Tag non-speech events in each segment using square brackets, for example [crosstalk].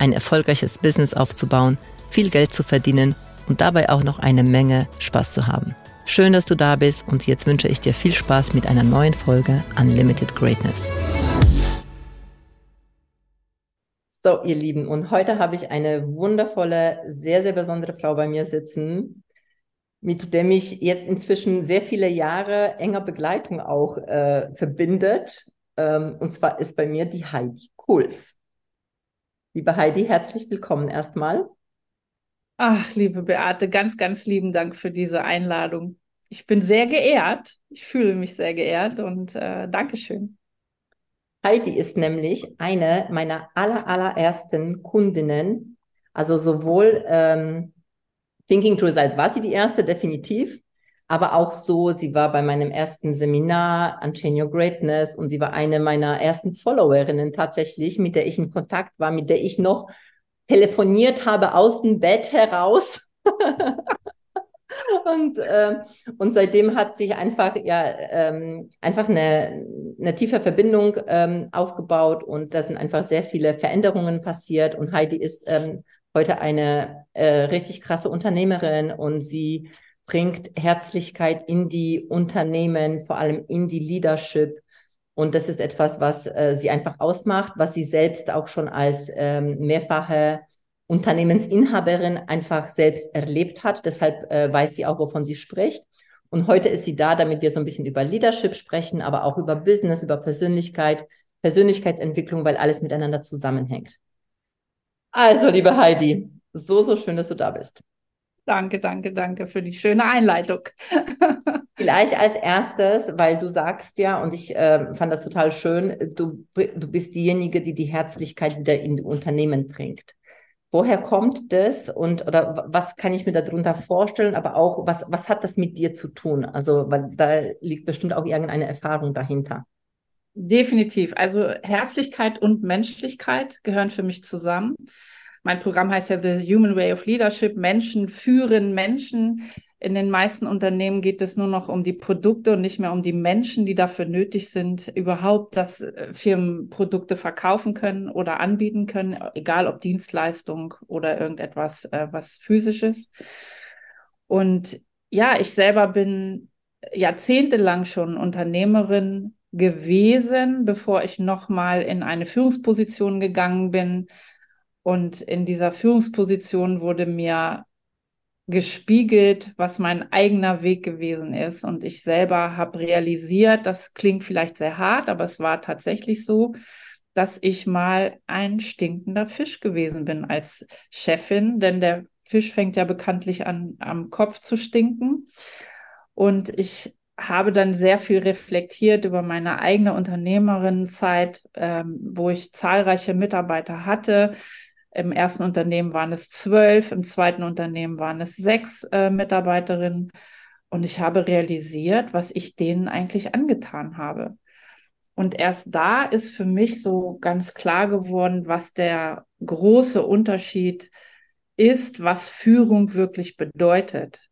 ein erfolgreiches Business aufzubauen, viel Geld zu verdienen und dabei auch noch eine Menge Spaß zu haben. Schön, dass du da bist und jetzt wünsche ich dir viel Spaß mit einer neuen Folge Unlimited Greatness. So, ihr Lieben, und heute habe ich eine wundervolle, sehr, sehr besondere Frau bei mir sitzen, mit der mich jetzt inzwischen sehr viele Jahre enger Begleitung auch äh, verbindet. Ähm, und zwar ist bei mir die Heidi Kuhls. Liebe Heidi, herzlich willkommen erstmal. Ach, liebe Beate, ganz, ganz lieben Dank für diese Einladung. Ich bin sehr geehrt. Ich fühle mich sehr geehrt und äh, Dankeschön. Heidi ist nämlich eine meiner aller, allerersten Kundinnen. Also sowohl ähm, Thinking Through Results war sie die erste, definitiv aber auch so, sie war bei meinem ersten Seminar Unchain Your Greatness und sie war eine meiner ersten Followerinnen tatsächlich, mit der ich in Kontakt war, mit der ich noch telefoniert habe aus dem Bett heraus. [laughs] und, äh, und seitdem hat sich einfach ja ähm, einfach eine, eine tiefe Verbindung ähm, aufgebaut und da sind einfach sehr viele Veränderungen passiert und Heidi ist ähm, heute eine äh, richtig krasse Unternehmerin und sie bringt Herzlichkeit in die Unternehmen, vor allem in die Leadership. Und das ist etwas, was äh, sie einfach ausmacht, was sie selbst auch schon als ähm, mehrfache Unternehmensinhaberin einfach selbst erlebt hat. Deshalb äh, weiß sie auch, wovon sie spricht. Und heute ist sie da, damit wir so ein bisschen über Leadership sprechen, aber auch über Business, über Persönlichkeit, Persönlichkeitsentwicklung, weil alles miteinander zusammenhängt. Also, liebe Heidi, so, so schön, dass du da bist. Danke, danke, danke für die schöne Einleitung. [laughs] Vielleicht als erstes, weil du sagst ja, und ich äh, fand das total schön, du, du bist diejenige, die die Herzlichkeit wieder in die Unternehmen bringt. Woher kommt das und oder was kann ich mir darunter vorstellen, aber auch was, was hat das mit dir zu tun? Also, weil da liegt bestimmt auch irgendeine Erfahrung dahinter. Definitiv. Also Herzlichkeit und Menschlichkeit gehören für mich zusammen. Mein Programm heißt ja The Human Way of Leadership. Menschen führen Menschen. In den meisten Unternehmen geht es nur noch um die Produkte und nicht mehr um die Menschen, die dafür nötig sind, überhaupt, dass äh, Firmen Produkte verkaufen können oder anbieten können, egal ob Dienstleistung oder irgendetwas, äh, was physisches. Und ja, ich selber bin jahrzehntelang schon Unternehmerin gewesen, bevor ich nochmal in eine Führungsposition gegangen bin und in dieser Führungsposition wurde mir gespiegelt, was mein eigener Weg gewesen ist. Und ich selber habe realisiert, das klingt vielleicht sehr hart, aber es war tatsächlich so, dass ich mal ein stinkender Fisch gewesen bin als Chefin, denn der Fisch fängt ja bekanntlich an, am Kopf zu stinken. Und ich habe dann sehr viel reflektiert über meine eigene Unternehmerinnenzeit, ähm, wo ich zahlreiche Mitarbeiter hatte, im ersten Unternehmen waren es zwölf, im zweiten Unternehmen waren es sechs äh, Mitarbeiterinnen. Und ich habe realisiert, was ich denen eigentlich angetan habe. Und erst da ist für mich so ganz klar geworden, was der große Unterschied ist, was Führung wirklich bedeutet.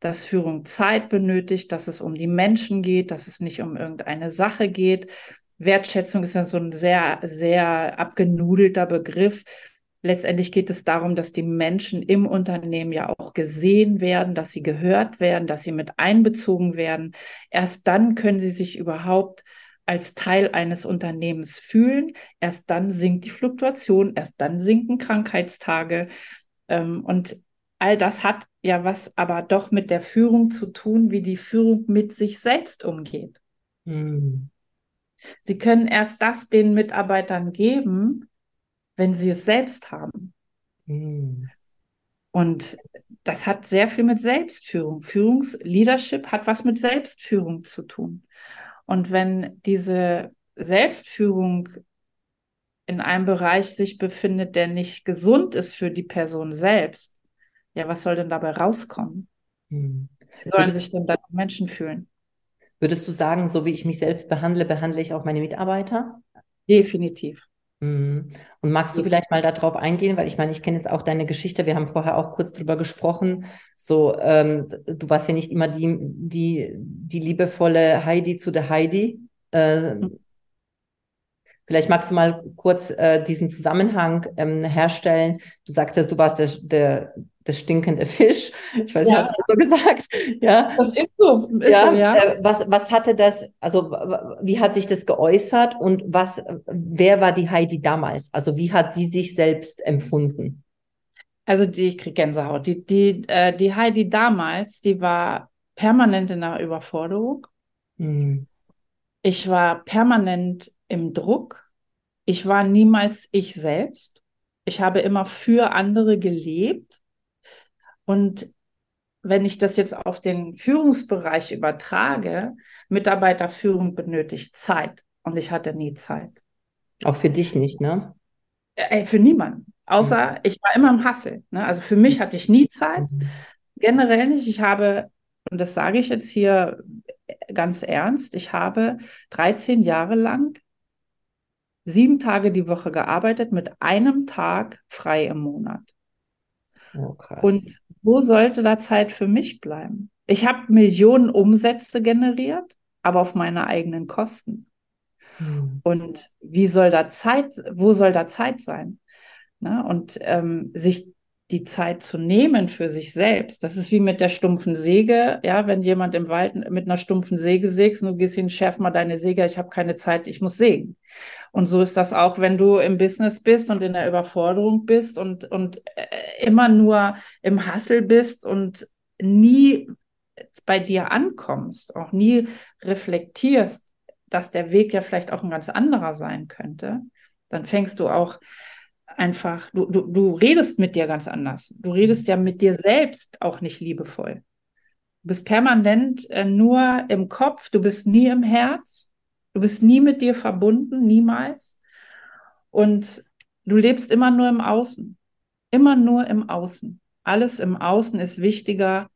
Dass Führung Zeit benötigt, dass es um die Menschen geht, dass es nicht um irgendeine Sache geht. Wertschätzung ist ja so ein sehr, sehr abgenudelter Begriff letztendlich geht es darum, dass die Menschen im Unternehmen ja auch gesehen werden, dass sie gehört werden, dass sie mit einbezogen werden. Erst dann können sie sich überhaupt als Teil eines Unternehmens fühlen. Erst dann sinkt die Fluktuation, erst dann sinken Krankheitstage. Ähm, und all das hat ja was aber doch mit der Führung zu tun, wie die Führung mit sich selbst umgeht. Hm. Sie können erst das den Mitarbeitern geben, wenn sie es selbst haben. Mhm. Und das hat sehr viel mit Selbstführung. Führungsleadership hat was mit Selbstführung zu tun. Und wenn diese Selbstführung in einem Bereich sich befindet, der nicht gesund ist für die Person selbst, ja, was soll denn dabei rauskommen? Hm. Wie sollen würdest, sich denn dann Menschen fühlen? Würdest du sagen, so wie ich mich selbst behandle, behandle ich auch meine Mitarbeiter? Definitiv. Hm. Und magst du vielleicht mal darauf eingehen, weil ich meine, ich kenne jetzt auch deine Geschichte, wir haben vorher auch kurz drüber gesprochen. So, ähm, du warst ja nicht immer die, die, die liebevolle Heidi zu der Heidi. Äh, mhm. Vielleicht magst du mal kurz äh, diesen Zusammenhang ähm, herstellen. Du sagtest, du warst der, der, der stinkende Fisch. Ich weiß nicht, ja. du so gesagt? Ja. Das ist so. Ist ja. So, ja. Äh, was, was hatte das, also wie hat sich das geäußert und was, wer war die Heidi damals? Also wie hat sie sich selbst empfunden? Also die, ich kriege Gänsehaut. Die, die, äh, die Heidi damals, die war permanent in der Überforderung. Hm. Ich war permanent im Druck. Ich war niemals ich selbst. Ich habe immer für andere gelebt. Und wenn ich das jetzt auf den Führungsbereich übertrage, Mitarbeiterführung benötigt Zeit. Und ich hatte nie Zeit. Auch für dich nicht, ne? Äh, für niemanden. Außer mhm. ich war immer im Hassel. Ne? Also für mich hatte ich nie Zeit. Mhm. Generell nicht. Ich habe, und das sage ich jetzt hier ganz ernst, ich habe 13 Jahre lang sieben Tage die Woche gearbeitet mit einem Tag frei im Monat. Oh, Und wo sollte da Zeit für mich bleiben? Ich habe Millionen Umsätze generiert, aber auf meine eigenen Kosten. Hm. Und wie soll da Zeit, wo soll da Zeit sein? Na, und ähm, sich die Zeit zu nehmen für sich selbst. Das ist wie mit der stumpfen Säge. Ja, wenn jemand im Wald mit einer stumpfen Säge sägst und du gehst hin, schärf mal deine Säge, ich habe keine Zeit, ich muss sägen. Und so ist das auch, wenn du im Business bist und in der Überforderung bist und, und äh, immer nur im Hassel bist und nie bei dir ankommst, auch nie reflektierst, dass der Weg ja vielleicht auch ein ganz anderer sein könnte, dann fängst du auch einfach, du, du, du redest mit dir ganz anders. Du redest ja mit dir selbst auch nicht liebevoll. Du bist permanent äh, nur im Kopf, du bist nie im Herz, du bist nie mit dir verbunden, niemals. Und du lebst immer nur im Außen, immer nur im Außen. Alles im Außen ist wichtiger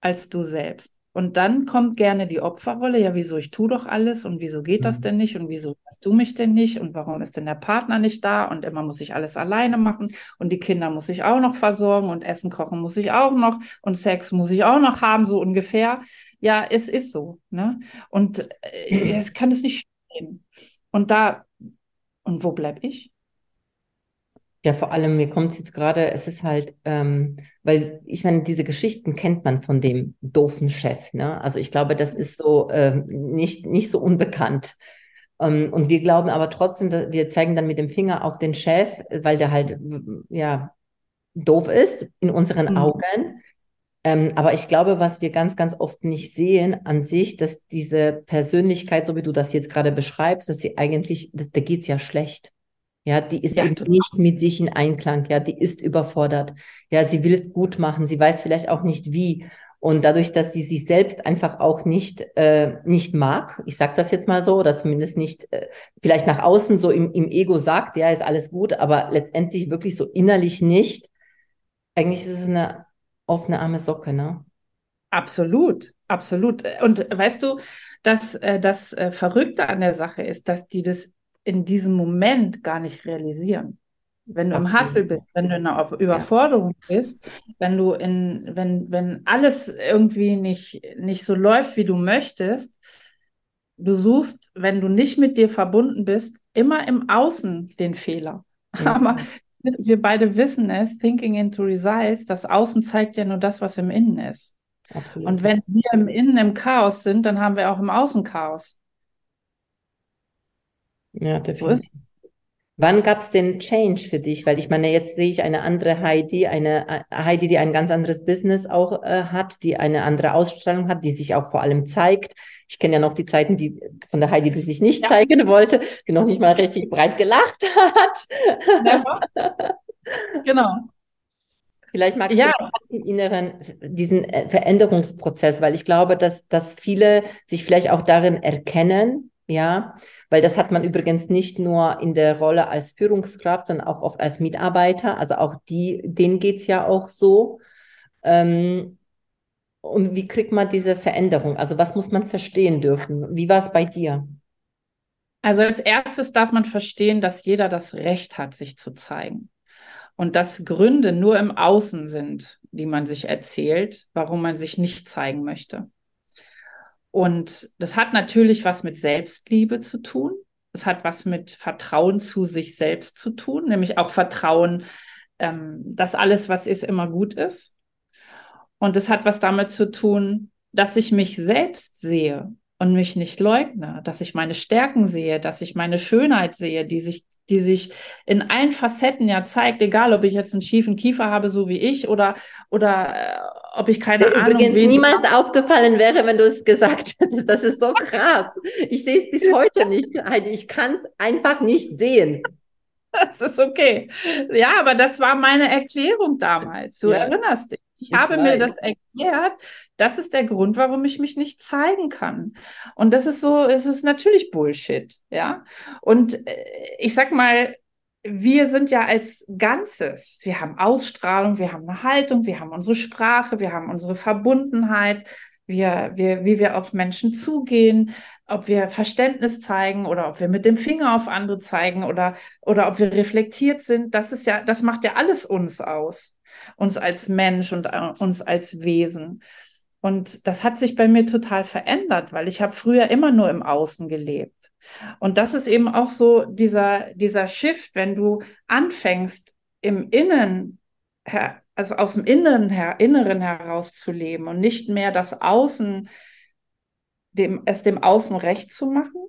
als du selbst. Und dann kommt gerne die Opferrolle, ja, wieso ich tue doch alles und wieso geht das mhm. denn nicht und wieso hast du mich denn nicht und warum ist denn der Partner nicht da und immer muss ich alles alleine machen und die Kinder muss ich auch noch versorgen und Essen kochen muss ich auch noch und Sex muss ich auch noch haben, so ungefähr. Ja, es ist so, ne? Und äh, es kann es nicht stehen. Und da, und wo bleib ich? Ja, vor allem, mir kommt es jetzt gerade, es ist halt, ähm, weil ich meine, diese Geschichten kennt man von dem doofen Chef. Ne? Also ich glaube, das ist so ähm, nicht, nicht so unbekannt. Ähm, und wir glauben aber trotzdem, dass wir zeigen dann mit dem Finger auf den Chef, weil der halt ja doof ist in unseren mhm. Augen. Ähm, aber ich glaube, was wir ganz, ganz oft nicht sehen an sich, dass diese Persönlichkeit, so wie du das jetzt gerade beschreibst, dass sie eigentlich, da geht's ja schlecht. Ja, die ist ja, nicht mit sich in Einklang. Ja, die ist überfordert. Ja, sie will es gut machen. Sie weiß vielleicht auch nicht wie. Und dadurch, dass sie sich selbst einfach auch nicht, äh, nicht mag, ich sage das jetzt mal so, oder zumindest nicht, äh, vielleicht nach außen so im, im Ego sagt, ja, ist alles gut, aber letztendlich wirklich so innerlich nicht. Eigentlich ist es eine offene arme Socke, ne? Absolut, absolut. Und weißt du, dass äh, das äh, Verrückte an der Sache ist, dass die das in diesem Moment gar nicht realisieren. Wenn du Absolut. im Hassel bist, wenn du in einer Überforderung ja. bist, wenn du in, wenn, wenn alles irgendwie nicht, nicht so läuft, wie du möchtest, du suchst, wenn du nicht mit dir verbunden bist, immer im Außen den Fehler. Ja. Aber wir beide wissen es, Thinking into Results, das Außen zeigt ja nur das, was im Innen ist. Absolut. Und wenn wir im Innen im Chaos sind, dann haben wir auch im Außen Chaos. Ja, definitiv. Wann gab es den Change für dich? Weil ich meine, jetzt sehe ich eine andere Heidi, eine äh, Heidi, die ein ganz anderes Business auch äh, hat, die eine andere Ausstrahlung hat, die sich auch vor allem zeigt. Ich kenne ja noch die Zeiten, die von der Heidi, die sich nicht ja. zeigen wollte, die noch nicht mal richtig breit gelacht hat. [laughs] Genau. Vielleicht magst ja. du den inneren, diesen äh, Veränderungsprozess, weil ich glaube, dass, dass viele sich vielleicht auch darin erkennen, Ja, weil das hat man übrigens nicht nur in der Rolle als Führungskraft, sondern auch oft als Mitarbeiter. Also auch die, denen geht es ja auch so. Ähm, und wie kriegt man diese Veränderung? Also was muss man verstehen dürfen? Wie war es bei dir? Also als erstes darf man verstehen, dass jeder das Recht hat, sich zu zeigen. Und dass Gründe nur im Außen sind, die man sich erzählt, warum man sich nicht zeigen möchte. Und das hat natürlich was mit Selbstliebe zu tun. Es hat was mit Vertrauen zu sich selbst zu tun, nämlich auch Vertrauen, ähm, dass alles, was ist, immer gut ist. Und es hat was damit zu tun, dass ich mich selbst sehe und mich nicht leugne, dass ich meine Stärken sehe, dass ich meine Schönheit sehe, die sich die sich in allen Facetten ja zeigt, egal ob ich jetzt einen schiefen Kiefer habe, so wie ich, oder, oder äh, ob ich keine Mir Ahnung Übrigens niemals hab. aufgefallen wäre, wenn du es gesagt [laughs] hättest. Das ist so krass. Ich sehe es bis heute nicht, Heidi. Ich kann es einfach nicht sehen. [laughs] Das ist okay. Ja, aber das war meine Erklärung damals. Du ja. erinnerst dich. Ich, ich habe weiß. mir das erklärt. Das ist der Grund, warum ich mich nicht zeigen kann. Und das ist so, es ist natürlich Bullshit. Ja. Und äh, ich sag mal, wir sind ja als Ganzes. Wir haben Ausstrahlung, wir haben eine Haltung, wir haben unsere Sprache, wir haben unsere Verbundenheit, wir, wir, wie wir auf Menschen zugehen, ob wir Verständnis zeigen oder ob wir mit dem Finger auf andere zeigen oder, oder ob wir reflektiert sind. Das ist ja, das macht ja alles uns aus uns als Mensch und äh, uns als Wesen. Und das hat sich bei mir total verändert, weil ich habe früher immer nur im Außen gelebt. Und das ist eben auch so dieser, dieser Shift, wenn du anfängst, im Innen, also aus dem Inneren, Inneren heraus zu leben und nicht mehr das Außen, dem, es dem Außen recht zu machen,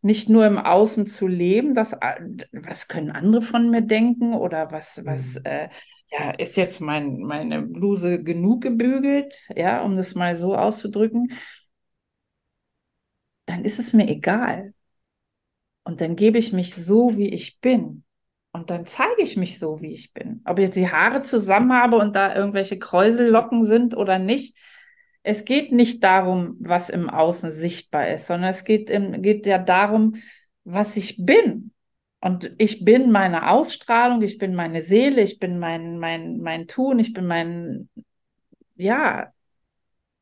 nicht nur im Außen zu leben, das, was können andere von mir denken oder was, was, mhm. äh, ja, ist jetzt mein, meine Bluse genug gebügelt, ja, um das mal so auszudrücken, dann ist es mir egal. Und dann gebe ich mich so, wie ich bin. Und dann zeige ich mich so, wie ich bin. Ob ich jetzt die Haare zusammen habe und da irgendwelche Kräusellocken sind oder nicht. Es geht nicht darum, was im Außen sichtbar ist, sondern es geht, im, geht ja darum, was ich bin. Und ich bin meine Ausstrahlung, ich bin meine Seele, ich bin mein, mein, mein Tun, ich bin mein, ja,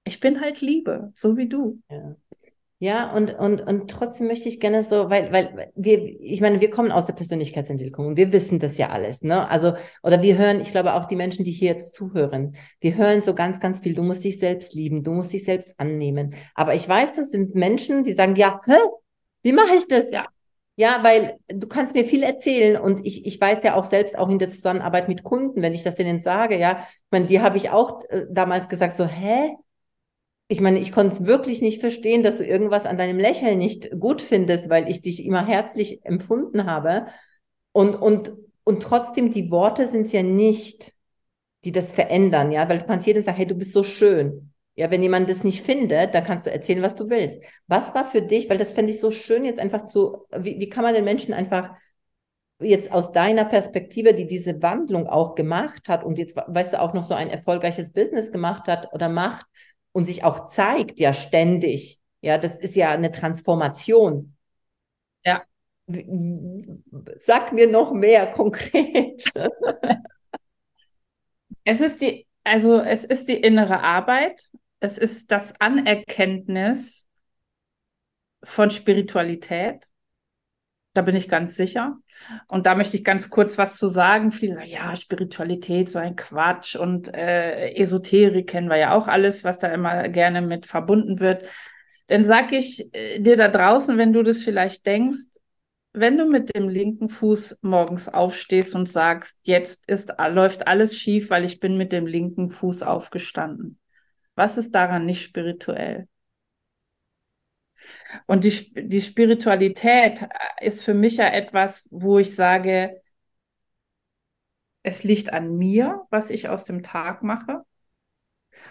ich bin halt Liebe, so wie du. Ja. Ja, und, und, und trotzdem möchte ich gerne so, weil, weil wir, ich meine, wir kommen aus der Persönlichkeitsentwicklung und wir wissen das ja alles, ne? Also, oder wir hören, ich glaube auch die Menschen, die hier jetzt zuhören, wir hören so ganz, ganz viel, du musst dich selbst lieben, du musst dich selbst annehmen. Aber ich weiß, das sind Menschen, die sagen, ja, hä? Wie mache ich das? Ja. Ja, weil du kannst mir viel erzählen und ich, ich weiß ja auch selbst auch in der Zusammenarbeit mit Kunden, wenn ich das denen sage, ja, ich meine, die habe ich auch äh, damals gesagt, so, hä? Ich meine, ich konnte es wirklich nicht verstehen, dass du irgendwas an deinem Lächeln nicht gut findest, weil ich dich immer herzlich empfunden habe. Und, und, und trotzdem, die Worte sind es ja nicht, die das verändern, ja, weil du kannst jedem sagen, hey, du bist so schön. Ja, wenn jemand das nicht findet, dann kannst du erzählen, was du willst. Was war für dich, weil das fände ich so schön, jetzt einfach zu, wie, wie kann man den Menschen einfach jetzt aus deiner Perspektive, die diese Wandlung auch gemacht hat und jetzt, weißt du, auch noch so ein erfolgreiches Business gemacht hat oder macht und sich auch zeigt, ja, ständig. Ja, das ist ja eine Transformation. Ja. Sag mir noch mehr konkret. es ist die, also es ist die innere Arbeit es ist das Anerkenntnis von Spiritualität. Da bin ich ganz sicher. Und da möchte ich ganz kurz was zu sagen. Viele sagen, ja, Spiritualität, so ein Quatsch und äh, Esoterik kennen wir ja auch alles, was da immer gerne mit verbunden wird. Dann sag ich äh, dir da draußen, wenn du das vielleicht denkst, wenn du mit dem linken Fuß morgens aufstehst und sagst, jetzt ist, läuft alles schief, weil ich bin mit dem linken Fuß aufgestanden. Was ist daran nicht spirituell? Und die, die Spiritualität ist für mich ja etwas, wo ich sage, es liegt an mir, was ich aus dem Tag mache.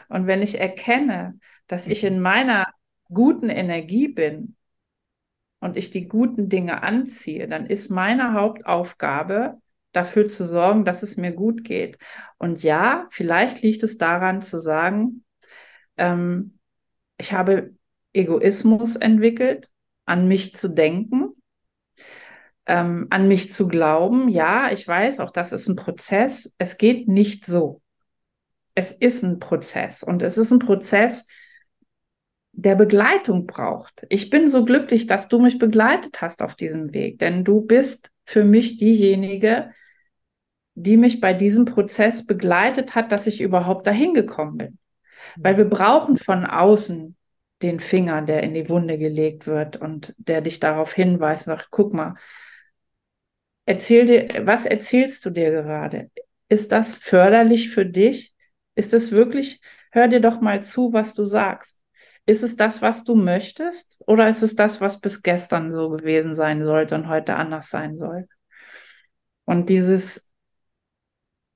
Und wenn ich erkenne, dass ich in meiner guten Energie bin und ich die guten Dinge anziehe, dann ist meine Hauptaufgabe, dafür zu sorgen, dass es mir gut geht. Und ja, vielleicht liegt es daran zu sagen, ähm, ich habe Egoismus entwickelt, an mich zu denken, ähm, an mich zu glauben. Ja, ich weiß, auch das ist ein Prozess. Es geht nicht so. Es ist ein Prozess und es ist ein Prozess, der Begleitung braucht. Ich bin so glücklich, dass du mich begleitet hast auf diesem Weg, denn du bist für mich diejenige, die mich bei diesem Prozess begleitet hat, dass ich überhaupt dahin gekommen bin. Weil wir brauchen von außen den Finger, der in die Wunde gelegt wird und der dich darauf hinweist, sagt, guck mal, erzähl dir, was erzählst du dir gerade? Ist das förderlich für dich? Ist es wirklich, hör dir doch mal zu, was du sagst. Ist es das, was du möchtest? Oder ist es das, was bis gestern so gewesen sein sollte und heute anders sein soll? Und dieses,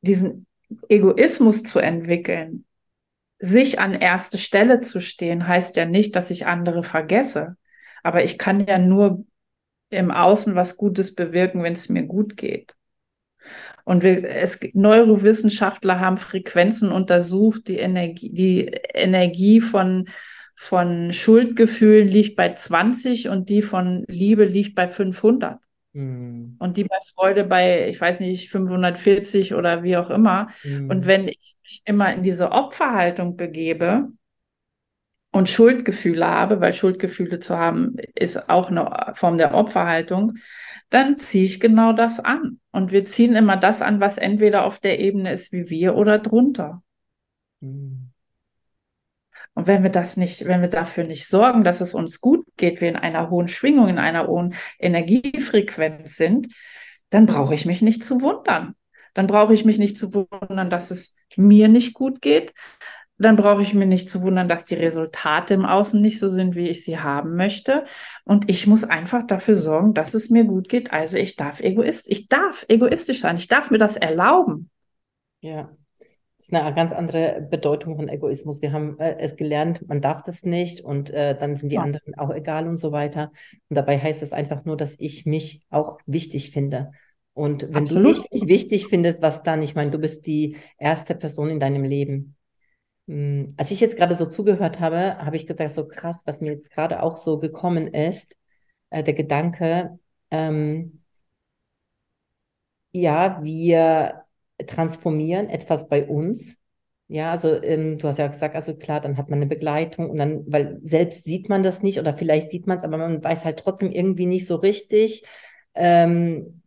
diesen Egoismus zu entwickeln, sich an erste Stelle zu stehen, heißt ja nicht, dass ich andere vergesse. Aber ich kann ja nur im Außen was Gutes bewirken, wenn es mir gut geht. Und wir, es, Neurowissenschaftler haben Frequenzen untersucht, die Energie, die Energie von, von Schuldgefühlen liegt bei 20 und die von Liebe liegt bei 500. Mhm. Und die bei Freude bei, ich weiß nicht, 540 oder wie auch immer. Mhm. Und wenn ich mich immer in diese Opferhaltung begebe und Schuldgefühle habe, weil Schuldgefühle zu haben ist auch eine Form der Opferhaltung, dann ziehe ich genau das an. Und wir ziehen immer das an, was entweder auf der Ebene ist wie wir oder drunter. Mhm. Und wenn wir das nicht, wenn wir dafür nicht sorgen, dass es uns gut geht, wir in einer hohen Schwingung, in einer hohen Energiefrequenz sind, dann brauche ich mich nicht zu wundern. Dann brauche ich mich nicht zu wundern, dass es mir nicht gut geht. Dann brauche ich mir nicht zu wundern, dass die Resultate im Außen nicht so sind, wie ich sie haben möchte. Und ich muss einfach dafür sorgen, dass es mir gut geht. Also ich darf egoist, ich darf egoistisch sein. Ich darf mir das erlauben. Ja, ist eine ganz andere Bedeutung von Egoismus. Wir haben äh, es gelernt, man darf das nicht und äh, dann sind die ja. anderen auch egal und so weiter. Und dabei heißt es einfach nur, dass ich mich auch wichtig finde. Und wenn Absolut. du mich nicht wichtig findest, was dann? Ich meine, du bist die erste Person in deinem Leben. Hm, als ich jetzt gerade so zugehört habe, habe ich gedacht, so krass, was mir jetzt gerade auch so gekommen ist, äh, der Gedanke, ähm, ja, wir transformieren etwas bei uns. Ja, also ähm, du hast ja gesagt, also klar, dann hat man eine Begleitung und dann, weil selbst sieht man das nicht oder vielleicht sieht man es, aber man weiß halt trotzdem irgendwie nicht so richtig. Ähm,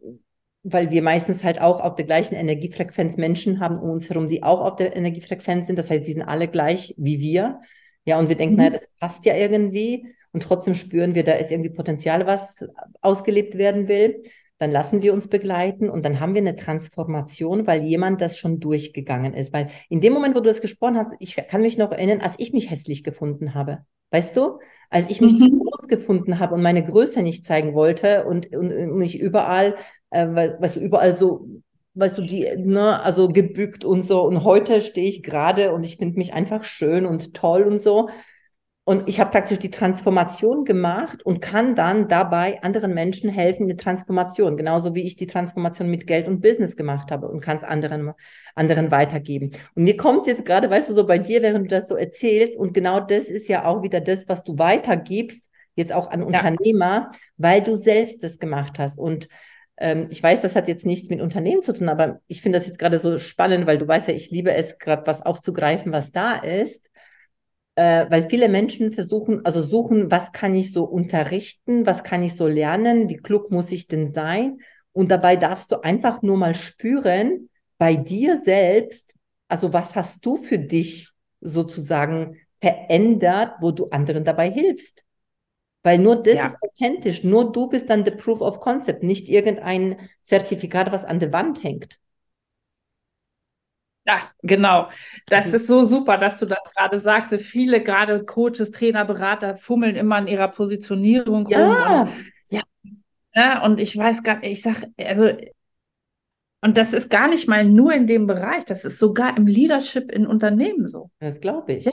weil wir meistens halt auch auf der gleichen Energiefrequenz Menschen haben um uns herum, die auch auf der Energiefrequenz sind. Das heißt, die sind alle gleich wie wir. Ja, und wir denken, mhm. naja, das passt ja irgendwie. Und trotzdem spüren wir, da ist irgendwie Potenzial, was ausgelebt werden will. Dann lassen wir uns begleiten und dann haben wir eine Transformation, weil jemand das schon durchgegangen ist. Weil in dem Moment, wo du das gesprochen hast, ich kann mich noch erinnern, als ich mich hässlich gefunden habe. Weißt du? Als ich mich mhm. zu groß gefunden habe und meine Größe nicht zeigen wollte und, und, und ich überall äh, weißt du, überall so, weißt du, die, ne, also gebückt und so. Und heute stehe ich gerade und ich finde mich einfach schön und toll und so. Und ich habe praktisch die Transformation gemacht und kann dann dabei anderen Menschen helfen in der Transformation, genauso wie ich die Transformation mit Geld und Business gemacht habe und kann es anderen, anderen weitergeben. Und mir kommt es jetzt gerade, weißt du, so bei dir, während du das so erzählst, und genau das ist ja auch wieder das, was du weitergibst, jetzt auch an Unternehmer, ja. weil du selbst das gemacht hast. Und ähm, ich weiß, das hat jetzt nichts mit Unternehmen zu tun, aber ich finde das jetzt gerade so spannend, weil du weißt ja, ich liebe es, gerade was aufzugreifen, was da ist. Äh, weil viele Menschen versuchen, also suchen, was kann ich so unterrichten, was kann ich so lernen, wie klug muss ich denn sein? Und dabei darfst du einfach nur mal spüren, bei dir selbst, also was hast du für dich sozusagen verändert, wo du anderen dabei hilfst? Weil nur das ja. ist authentisch. Nur du bist dann the proof of concept, nicht irgendein Zertifikat, was an der Wand hängt. Ja, genau. Das mhm. ist so super, dass du das gerade sagst. Viele, gerade Coaches, Trainer, Berater, fummeln immer in ihrer Positionierung ja. rum. Und, ja. ja. Und ich weiß gar nicht, ich sage, also, und das ist gar nicht mal nur in dem Bereich, das ist sogar im Leadership in Unternehmen so. Das glaube ich. Ja.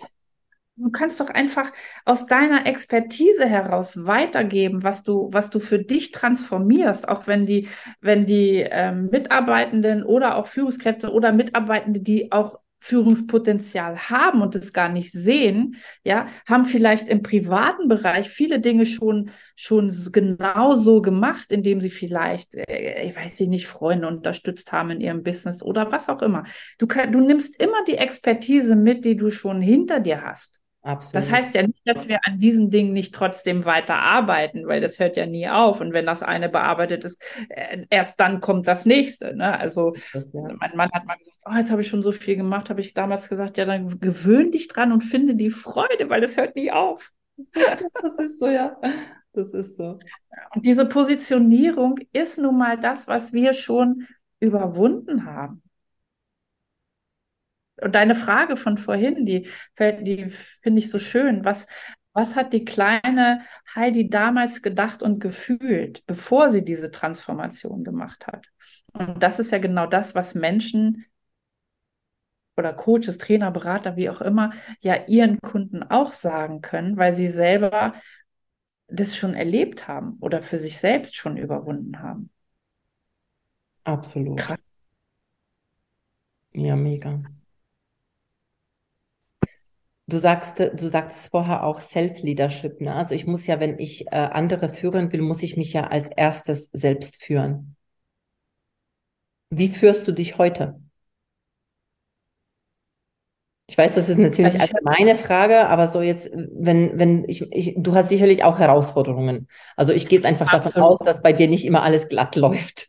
Du kannst doch einfach aus deiner Expertise heraus weitergeben, was du, was du für dich transformierst, auch wenn die, wenn die ähm, Mitarbeitenden oder auch Führungskräfte oder Mitarbeitende, die auch Führungspotenzial haben und es gar nicht sehen, ja, haben vielleicht im privaten Bereich viele Dinge schon, schon genau so gemacht, indem sie vielleicht, äh, ich weiß nicht, Freunde unterstützt haben in ihrem Business oder was auch immer. Du, kann, du nimmst immer die Expertise mit, die du schon hinter dir hast. Absolut. Das heißt ja nicht, dass wir an diesen Dingen nicht trotzdem weiter arbeiten, weil das hört ja nie auf. Und wenn das eine bearbeitet ist, äh, erst dann kommt das nächste. Ne? Also das, ja. mein Mann hat mal gesagt, oh, jetzt habe ich schon so viel gemacht, habe ich damals gesagt, ja, dann gewöhn dich dran und finde die Freude, weil das hört nie auf. [laughs] das ist so, ja. Das ist so. Und diese Positionierung ist nun mal das, was wir schon überwunden haben. Und deine Frage von vorhin, die, die finde ich so schön. Was, was hat die kleine Heidi damals gedacht und gefühlt, bevor sie diese Transformation gemacht hat? Und das ist ja genau das, was Menschen oder Coaches, Trainer, Berater, wie auch immer, ja ihren Kunden auch sagen können, weil sie selber das schon erlebt haben oder für sich selbst schon überwunden haben. Absolut. Krass. Ja, mega. Du sagst, du sagst vorher auch Self-Leadership. Ne? Also ich muss ja, wenn ich äh, andere führen will, muss ich mich ja als erstes selbst führen. Wie führst du dich heute? Ich weiß, das ist eine ziemlich also allgemeine Frage, aber so jetzt, wenn, wenn ich, ich, du hast sicherlich auch Herausforderungen. Also ich gehe jetzt einfach Absolut. davon aus, dass bei dir nicht immer alles glatt läuft.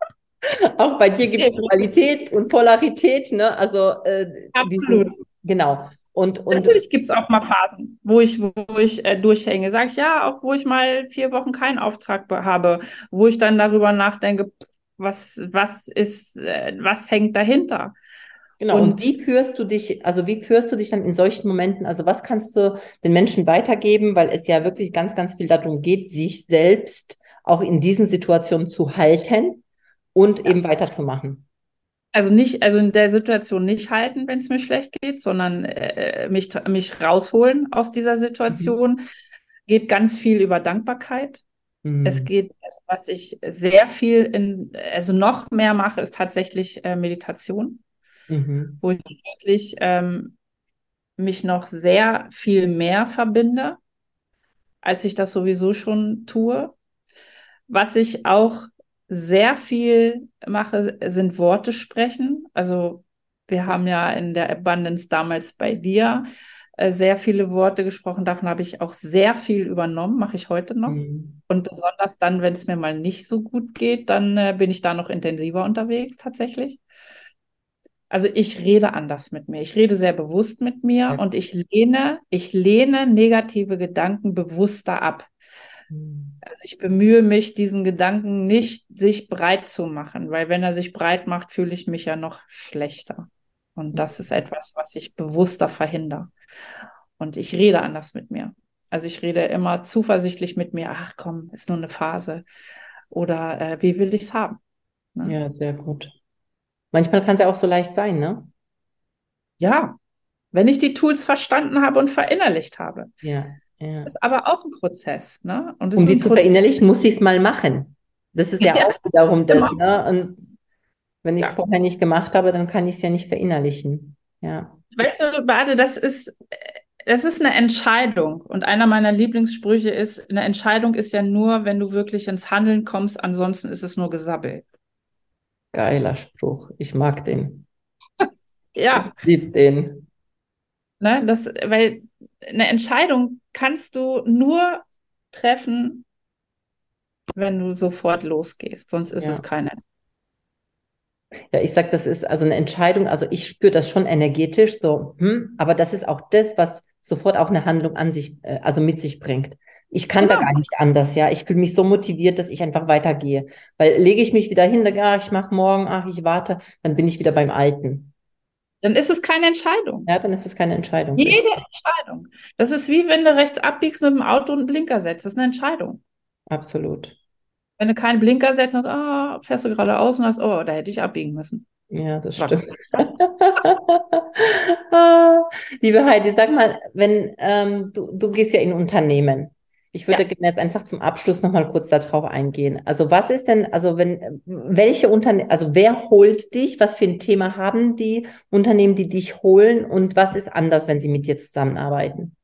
[laughs] auch bei dir gibt es Qualität und Polarität, ne? Also äh, Absolut. Die, genau. Und, und Natürlich gibt es auch mal Phasen, wo ich, wo ich äh, durchhänge. Sag ich ja, auch wo ich mal vier Wochen keinen Auftrag habe, wo ich dann darüber nachdenke, was, was ist, äh, was hängt dahinter? Genau. Und, und, wie führst du dich, also wie führst du dich dann in solchen Momenten, also was kannst du den Menschen weitergeben, weil es ja wirklich ganz, ganz viel darum geht, sich selbst auch in diesen Situationen zu halten und ja. eben weiterzumachen? Also nicht, also in der Situation nicht halten, wenn es mir schlecht geht, sondern äh, mich, mich rausholen aus dieser Situation. Mhm. Geht ganz viel über Dankbarkeit. Mhm. Es geht, also was ich sehr viel in, also noch mehr mache, ist tatsächlich äh, Meditation, mhm. wo ich wirklich ähm, mich noch sehr viel mehr verbinde, als ich das sowieso schon tue. Was ich auch sehr viel mache, sind Worte sprechen. Also wir haben ja in der Abundance damals bei dir äh, sehr viele Worte gesprochen. Davon habe ich auch sehr viel übernommen, mache ich heute noch. Mhm. Und besonders dann, wenn es mir mal nicht so gut geht, dann äh, bin ich da noch intensiver unterwegs tatsächlich. Also ich rede anders mit mir. Ich rede sehr bewusst mit mir ja. und ich lehne, ich lehne negative Gedanken bewusster ab. Also ich bemühe mich, diesen Gedanken nicht sich breit zu machen, weil wenn er sich breit macht, fühle ich mich ja noch schlechter. Und das ist etwas, was ich bewusster verhindere. Und ich rede anders mit mir. Also ich rede immer zuversichtlich mit mir, ach komm, ist nur eine Phase. Oder äh, wie will ich es haben? Ne? Ja, sehr gut. Manchmal kann es ja auch so leicht sein, ne? Ja, wenn ich die Tools verstanden habe und verinnerlicht habe. Ja. Ja. Ist aber auch ein Prozess. Ne? Und um die zu verinnerlichen, muss ich es mal machen. Das ist ja, [laughs] ja. auch wiederum das. Genau. Ne? Und wenn ich es ja. vorher nicht gemacht habe, dann kann ich es ja nicht verinnerlichen. Ja. Weißt du, Bade, das ist, das ist eine Entscheidung. Und einer meiner Lieblingssprüche ist, eine Entscheidung ist ja nur, wenn du wirklich ins Handeln kommst, ansonsten ist es nur Gesabbel. Geiler Spruch. Ich mag den. [laughs] ja. Ich liebe den. Ne, das, weil eine Entscheidung kannst du nur treffen, wenn du sofort losgehst, sonst ist ja. es keine. Ja, ich sag, das ist also eine Entscheidung. Also ich spüre das schon energetisch so, hm, aber das ist auch das, was sofort auch eine Handlung an sich, äh, also mit sich bringt. Ich kann genau. da gar nicht anders, ja. Ich fühle mich so motiviert, dass ich einfach weitergehe. Weil lege ich mich wieder hin, da, ich mache morgen, ach, ich warte, dann bin ich wieder beim Alten. Dann ist es keine Entscheidung. Ja, dann ist es keine Entscheidung. Jede. Entscheidung. Das ist wie wenn du rechts abbiegst mit dem Auto und einen Blinker setzt. Das ist eine Entscheidung. Absolut. Wenn du keinen Blinker setzt, dann oh, fährst du geradeaus und sagst, oh, da hätte ich abbiegen müssen. Ja, das stimmt. [laughs] ah, liebe Heidi, sag mal, wenn ähm, du, du gehst ja in Unternehmen, Ich würde ja. gerne jetzt einfach zum Abschluss nochmal kurz darauf eingehen. Also was ist denn, also wenn, welche Unternehmen, also wer holt dich? Was für ein Thema haben die Unternehmen, die dich holen? Und was ist anders, wenn sie mit dir zusammenarbeiten?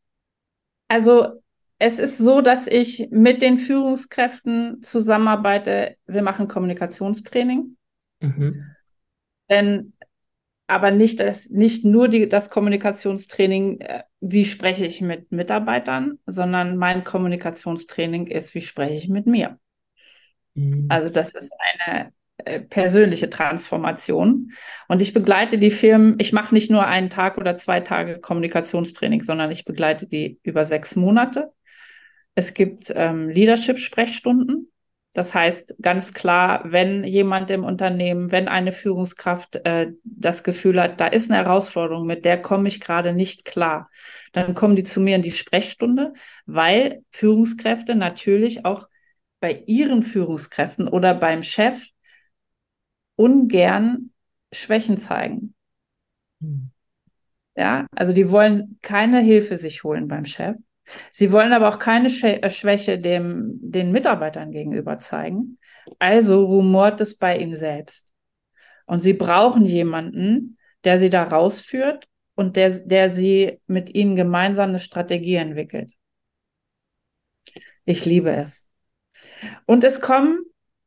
Also es ist so, dass ich mit den Führungskräften zusammenarbeite. Wir machen Kommunikationstraining. Mhm. Denn aber nicht, das, nicht nur die, das Kommunikationstraining, äh, wie spreche ich mit Mitarbeitern, sondern mein Kommunikationstraining ist, wie spreche ich mit mir. Mhm. Also das ist eine äh, persönliche Transformation. Und ich begleite die Firmen, ich mache nicht nur einen Tag oder zwei Tage Kommunikationstraining, sondern ich begleite die über sechs Monate. Es gibt ähm, Leadership-Sprechstunden. Das heißt ganz klar, wenn jemand im Unternehmen, wenn eine Führungskraft äh, das Gefühl hat, da ist eine Herausforderung, mit der komme ich gerade nicht klar, dann kommen die zu mir in die Sprechstunde, weil Führungskräfte natürlich auch bei ihren Führungskräften oder beim Chef ungern Schwächen zeigen. Hm. Ja, also die wollen keine Hilfe sich holen beim Chef. Sie wollen aber auch keine äh, Schwäche dem, den Mitarbeitern gegenüber zeigen. Also rumort es bei ihnen selbst. Und sie brauchen jemanden, der sie da rausführt und der, der sie mit ihnen gemeinsam eine Strategie entwickelt. Ich liebe es. Und es kommen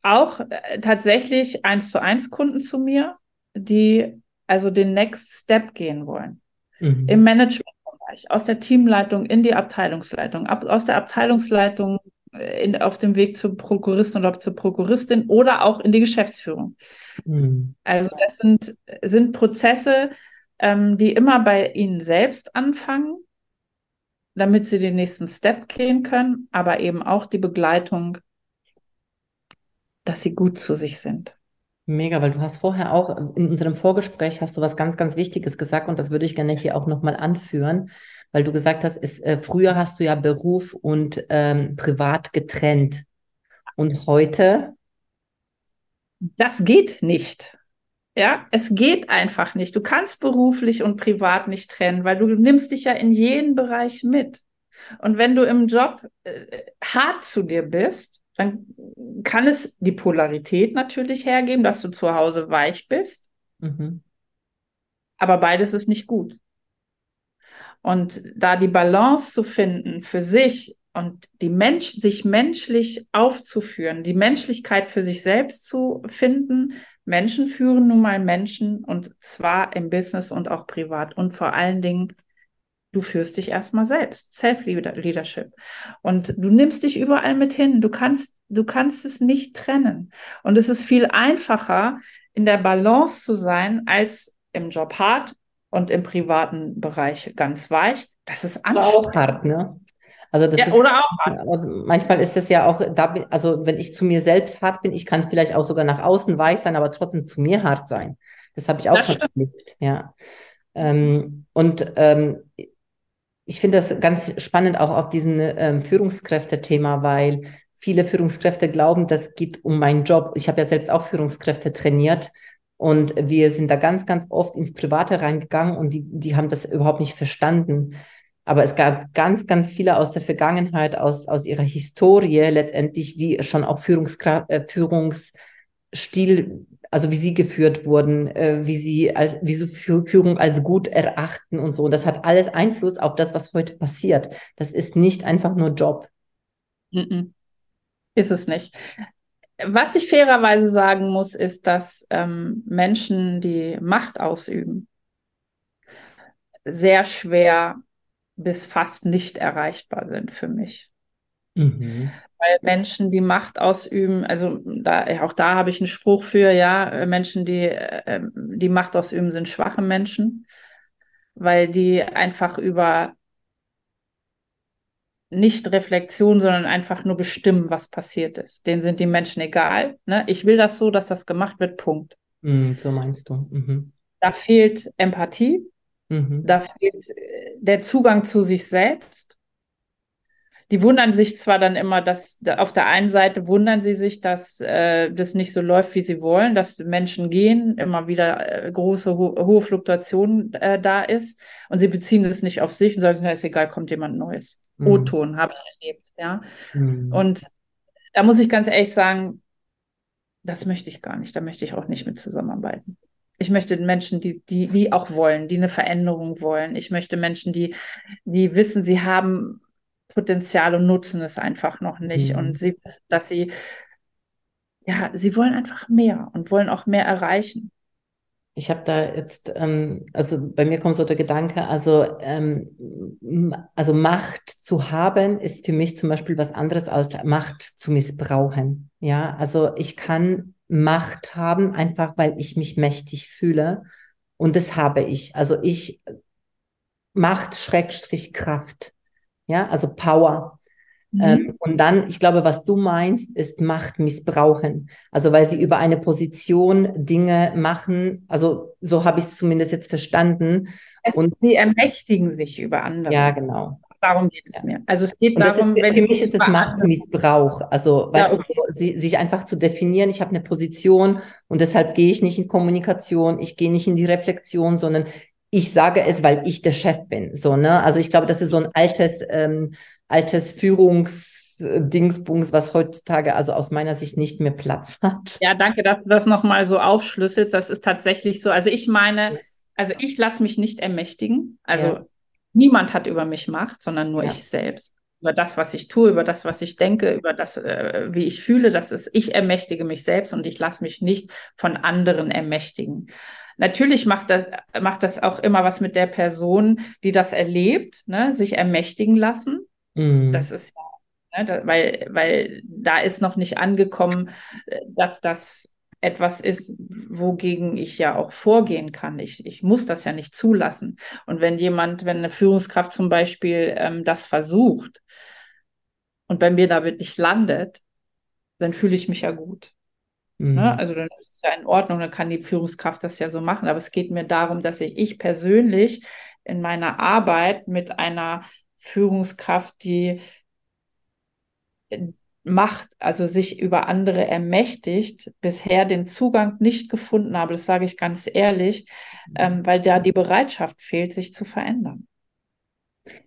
auch äh, tatsächlich eins zu eins Kunden zu mir, die also den Next Step gehen wollen. Mhm. Im Management Bereich, aus der Teamleitung in die Abteilungsleitung, ab, aus der Abteilungsleitung äh, in, auf dem Weg zur Prokuristin oder zur Prokuristin oder auch in die Geschäftsführung. Mhm. Also das sind, sind Prozesse, ähm, die immer bei Ihnen selbst anfangen, damit Sie den nächsten Step gehen können, aber eben auch die Begleitung, dass Sie gut zu sich sind. Mega, weil du hast vorher auch in unserem Vorgespräch hast du was ganz, ganz Wichtiges gesagt und das würde ich gerne hier auch nochmal anführen, weil du gesagt hast, es, äh, früher hast du ja Beruf und ähm, Privat getrennt und heute? Das geht nicht. Ja, es geht einfach nicht. Du kannst beruflich und privat nicht trennen, weil du nimmst dich ja in jeden Bereich mit. Und wenn du im Job äh, hart zu dir bist, dann kann es die Polarität natürlich hergeben, dass du zu Hause weich bist. Mhm. Aber beides ist nicht gut. Und da die Balance zu finden für sich und die Mensch, sich menschlich aufzuführen, die Menschlichkeit für sich selbst zu finden. Menschen führen nun mal Menschen und zwar im Business und auch privat und vor allen Dingen Du führst dich erstmal selbst. Self-Leadership. Und du nimmst dich überall mit hin. Du kannst, du kannst es nicht trennen. Und es ist viel einfacher, in der Balance zu sein, als im Job hart und im privaten Bereich ganz weich. Das ist anstrengend. Auch hart, ne? Also das ja, ist, oder auch manchmal ist es ja auch, da, also wenn ich zu mir selbst hart bin, ich kann vielleicht auch sogar nach außen weich sein, aber trotzdem zu mir hart sein. Das habe ich auch das schon erlebt, ja. Ähm, und ähm, ich finde das ganz spannend auch auf diesen ähm, Führungskräfte-Thema, weil viele Führungskräfte glauben, das geht um meinen Job. Ich habe ja selbst auch Führungskräfte trainiert und wir sind da ganz, ganz oft ins Private reingegangen und die, die haben das überhaupt nicht verstanden. Aber es gab ganz, ganz viele aus der Vergangenheit, aus, aus ihrer Historie letztendlich, wie schon auch Führungskraft, äh, Führungsstil also wie sie geführt wurden, äh, wie sie als wie sie Führung als gut erachten und so. Und das hat alles Einfluss auf das, was heute passiert. Das ist nicht einfach nur Job. Ist es nicht. Was ich fairerweise sagen muss, ist, dass ähm, Menschen, die Macht ausüben, sehr schwer bis fast nicht erreichbar sind für mich. Mhm weil Menschen, die Macht ausüben, also da, auch da habe ich einen Spruch für, ja, Menschen, die äh, die Macht ausüben, sind schwache Menschen, weil die einfach über nicht Reflexion, sondern einfach nur bestimmen, was passiert ist. Denen sind die Menschen egal. Ne? Ich will das so, dass das gemacht wird, Punkt. Mm, so meinst du. Mhm. Da fehlt Empathie, mhm. da fehlt äh, der Zugang zu sich selbst die wundern sich zwar dann immer, dass auf der einen Seite wundern sie sich, dass äh, das nicht so läuft, wie sie wollen, dass Menschen gehen, immer wieder äh, große, ho hohe Fluktuation äh, da ist und sie beziehen das nicht auf sich und sagen, na ist egal, kommt jemand Neues. Mhm. O-Ton habe ich erlebt, ja. Mhm. Und da muss ich ganz ehrlich sagen, das möchte ich gar nicht. Da möchte ich auch nicht mit zusammenarbeiten. Ich möchte Menschen, die, die, die auch wollen, die eine Veränderung wollen. Ich möchte Menschen, die, die wissen, sie haben Potenzial und nutzen es einfach noch nicht. Mhm. Und sie wissen, dass sie, ja, sie wollen einfach mehr und wollen auch mehr erreichen. Ich habe da jetzt, ähm, also bei mir kommt so der Gedanke, also, ähm, also Macht zu haben ist für mich zum Beispiel was anderes als Macht zu missbrauchen. Ja, also ich kann Macht haben, einfach weil ich mich mächtig fühle. Und das habe ich. Also ich Macht, Schrägstrich, Kraft. Ja, also Power. Mhm. Ähm, und dann, ich glaube, was du meinst, ist Macht missbrauchen. Also weil sie über eine Position Dinge machen, also so habe ich es zumindest jetzt verstanden. Es, und sie ermächtigen sich über andere. Ja, genau. Darum geht es ja. mir. Also es geht darum, ist, wenn für mich ist es Machtmissbrauch. Also ja, okay. du, sie, sich einfach zu definieren, ich habe eine Position und deshalb gehe ich nicht in Kommunikation, ich gehe nicht in die Reflexion, sondern ich sage es, weil ich der Chef bin. So, ne? Also ich glaube, das ist so ein altes ähm, altes Führungsdingsbums, was heutzutage also aus meiner Sicht nicht mehr Platz hat. Ja, danke, dass du das nochmal so aufschlüsselst. Das ist tatsächlich so. Also ich meine, also ich lasse mich nicht ermächtigen. Also ja. niemand hat über mich Macht, sondern nur ja. ich selbst. Über das, was ich tue, über das, was ich denke, über das, äh, wie ich fühle, das ist, ich ermächtige mich selbst und ich lasse mich nicht von anderen ermächtigen. Natürlich macht das, macht das auch immer was mit der Person, die das erlebt, ne? sich ermächtigen lassen. Mhm. Das ist ja, ne, da, weil, weil da ist noch nicht angekommen, äh, dass das etwas ist, wogegen ich ja auch vorgehen kann. Ich, ich muss das ja nicht zulassen. Und wenn jemand, wenn eine Führungskraft zum Beispiel ähm, das versucht und bei mir damit nicht landet, dann fühle ich mich ja gut. Ne? Mhm. Also dann ist es ja in Ordnung, dann kann die Führungskraft das ja so machen. Aber es geht mir darum, dass ich, ich persönlich in meiner Arbeit mit einer Führungskraft, die Macht, also sich über andere ermächtigt, bisher den Zugang nicht gefunden habe, das sage ich ganz ehrlich, ähm, weil da die Bereitschaft fehlt, sich zu verändern.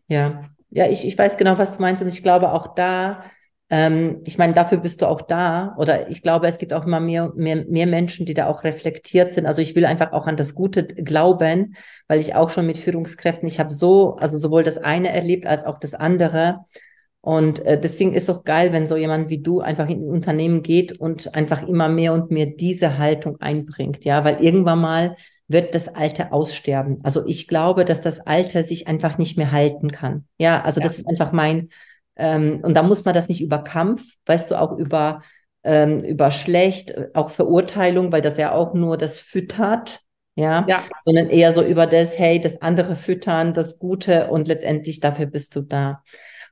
Ja, ja, ich, ich weiß genau, was du meinst und ich glaube auch da, ähm, ich meine, dafür bist du auch da oder ich glaube, es gibt auch immer mehr, mehr, mehr Menschen, die da auch reflektiert sind. Also ich will einfach auch an das Gute glauben, weil ich auch schon mit Führungskräften, ich habe so, also sowohl das eine erlebt als auch das andere. Und äh, deswegen ist auch geil, wenn so jemand wie du einfach in ein Unternehmen geht und einfach immer mehr und mehr diese Haltung einbringt, ja, weil irgendwann mal wird das Alte aussterben. Also ich glaube, dass das Alte sich einfach nicht mehr halten kann. Ja, also ja. das ist einfach mein, ähm, und da muss man das nicht über Kampf, weißt du, auch über, ähm, über schlecht, auch Verurteilung, weil das ja auch nur das füttert, ja? ja, sondern eher so über das, hey, das andere füttern, das Gute und letztendlich dafür bist du da.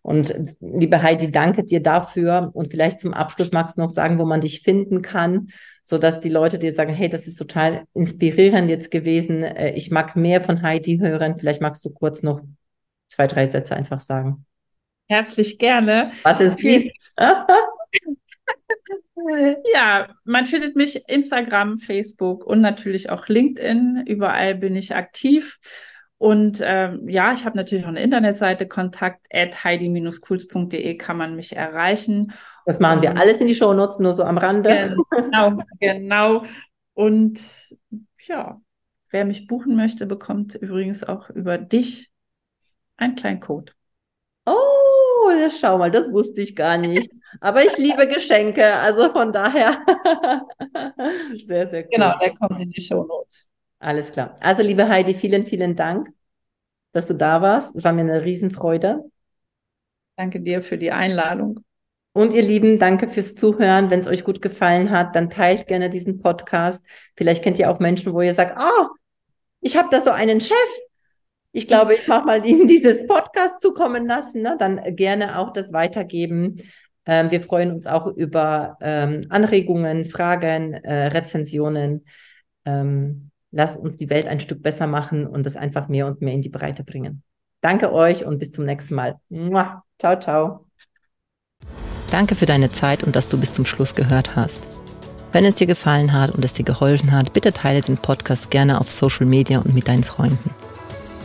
Und liebe Heidi, danke dir dafür. Und vielleicht zum Abschluss magst du noch sagen, wo man dich finden kann, so dass die Leute dir sagen, hey, das ist total inspirierend jetzt gewesen. Äh, ich mag mehr von Heidi hören. Vielleicht magst du kurz noch zwei, drei Sätze einfach sagen. Herzlich gerne. Was es gibt. [laughs] ja, man findet mich Instagram, Facebook und natürlich auch LinkedIn. Überall bin ich aktiv. Und ähm, ja, ich habe natürlich auch eine Internetseite, kontakt at heidi-cools.de kann man mich erreichen. Das machen wir alles in die Show Notes, nur so am Rande. Genau, [laughs] genau. Und ja, wer mich buchen möchte, bekommt übrigens auch über dich einen kleinen Code. Oh, schau mal, das wusste ich gar nicht. Aber ich liebe Geschenke, also von daher. [laughs] sehr, sehr cool. Genau, der kommt in die Show Notes. Alles klar. Also, liebe Heidi, vielen, vielen Dank, dass du da warst. Es war mir eine Riesenfreude. Danke dir für die Einladung. Und ihr Lieben, danke fürs Zuhören. Wenn es euch gut gefallen hat, dann teilt gerne diesen Podcast. Vielleicht kennt ihr auch Menschen, wo ihr sagt, oh, ich habe da so einen Chef. Ich glaube, ich mache mal ihm dieses Podcast zukommen lassen. Ne? Dann gerne auch das weitergeben. Ähm, wir freuen uns auch über ähm, Anregungen, Fragen, äh, Rezensionen. Ähm, Lass uns die Welt ein Stück besser machen und das einfach mehr und mehr in die Breite bringen. Danke euch und bis zum nächsten Mal. Mua. Ciao, ciao. Danke für deine Zeit und dass du bis zum Schluss gehört hast. Wenn es dir gefallen hat und es dir geholfen hat, bitte teile den Podcast gerne auf Social Media und mit deinen Freunden.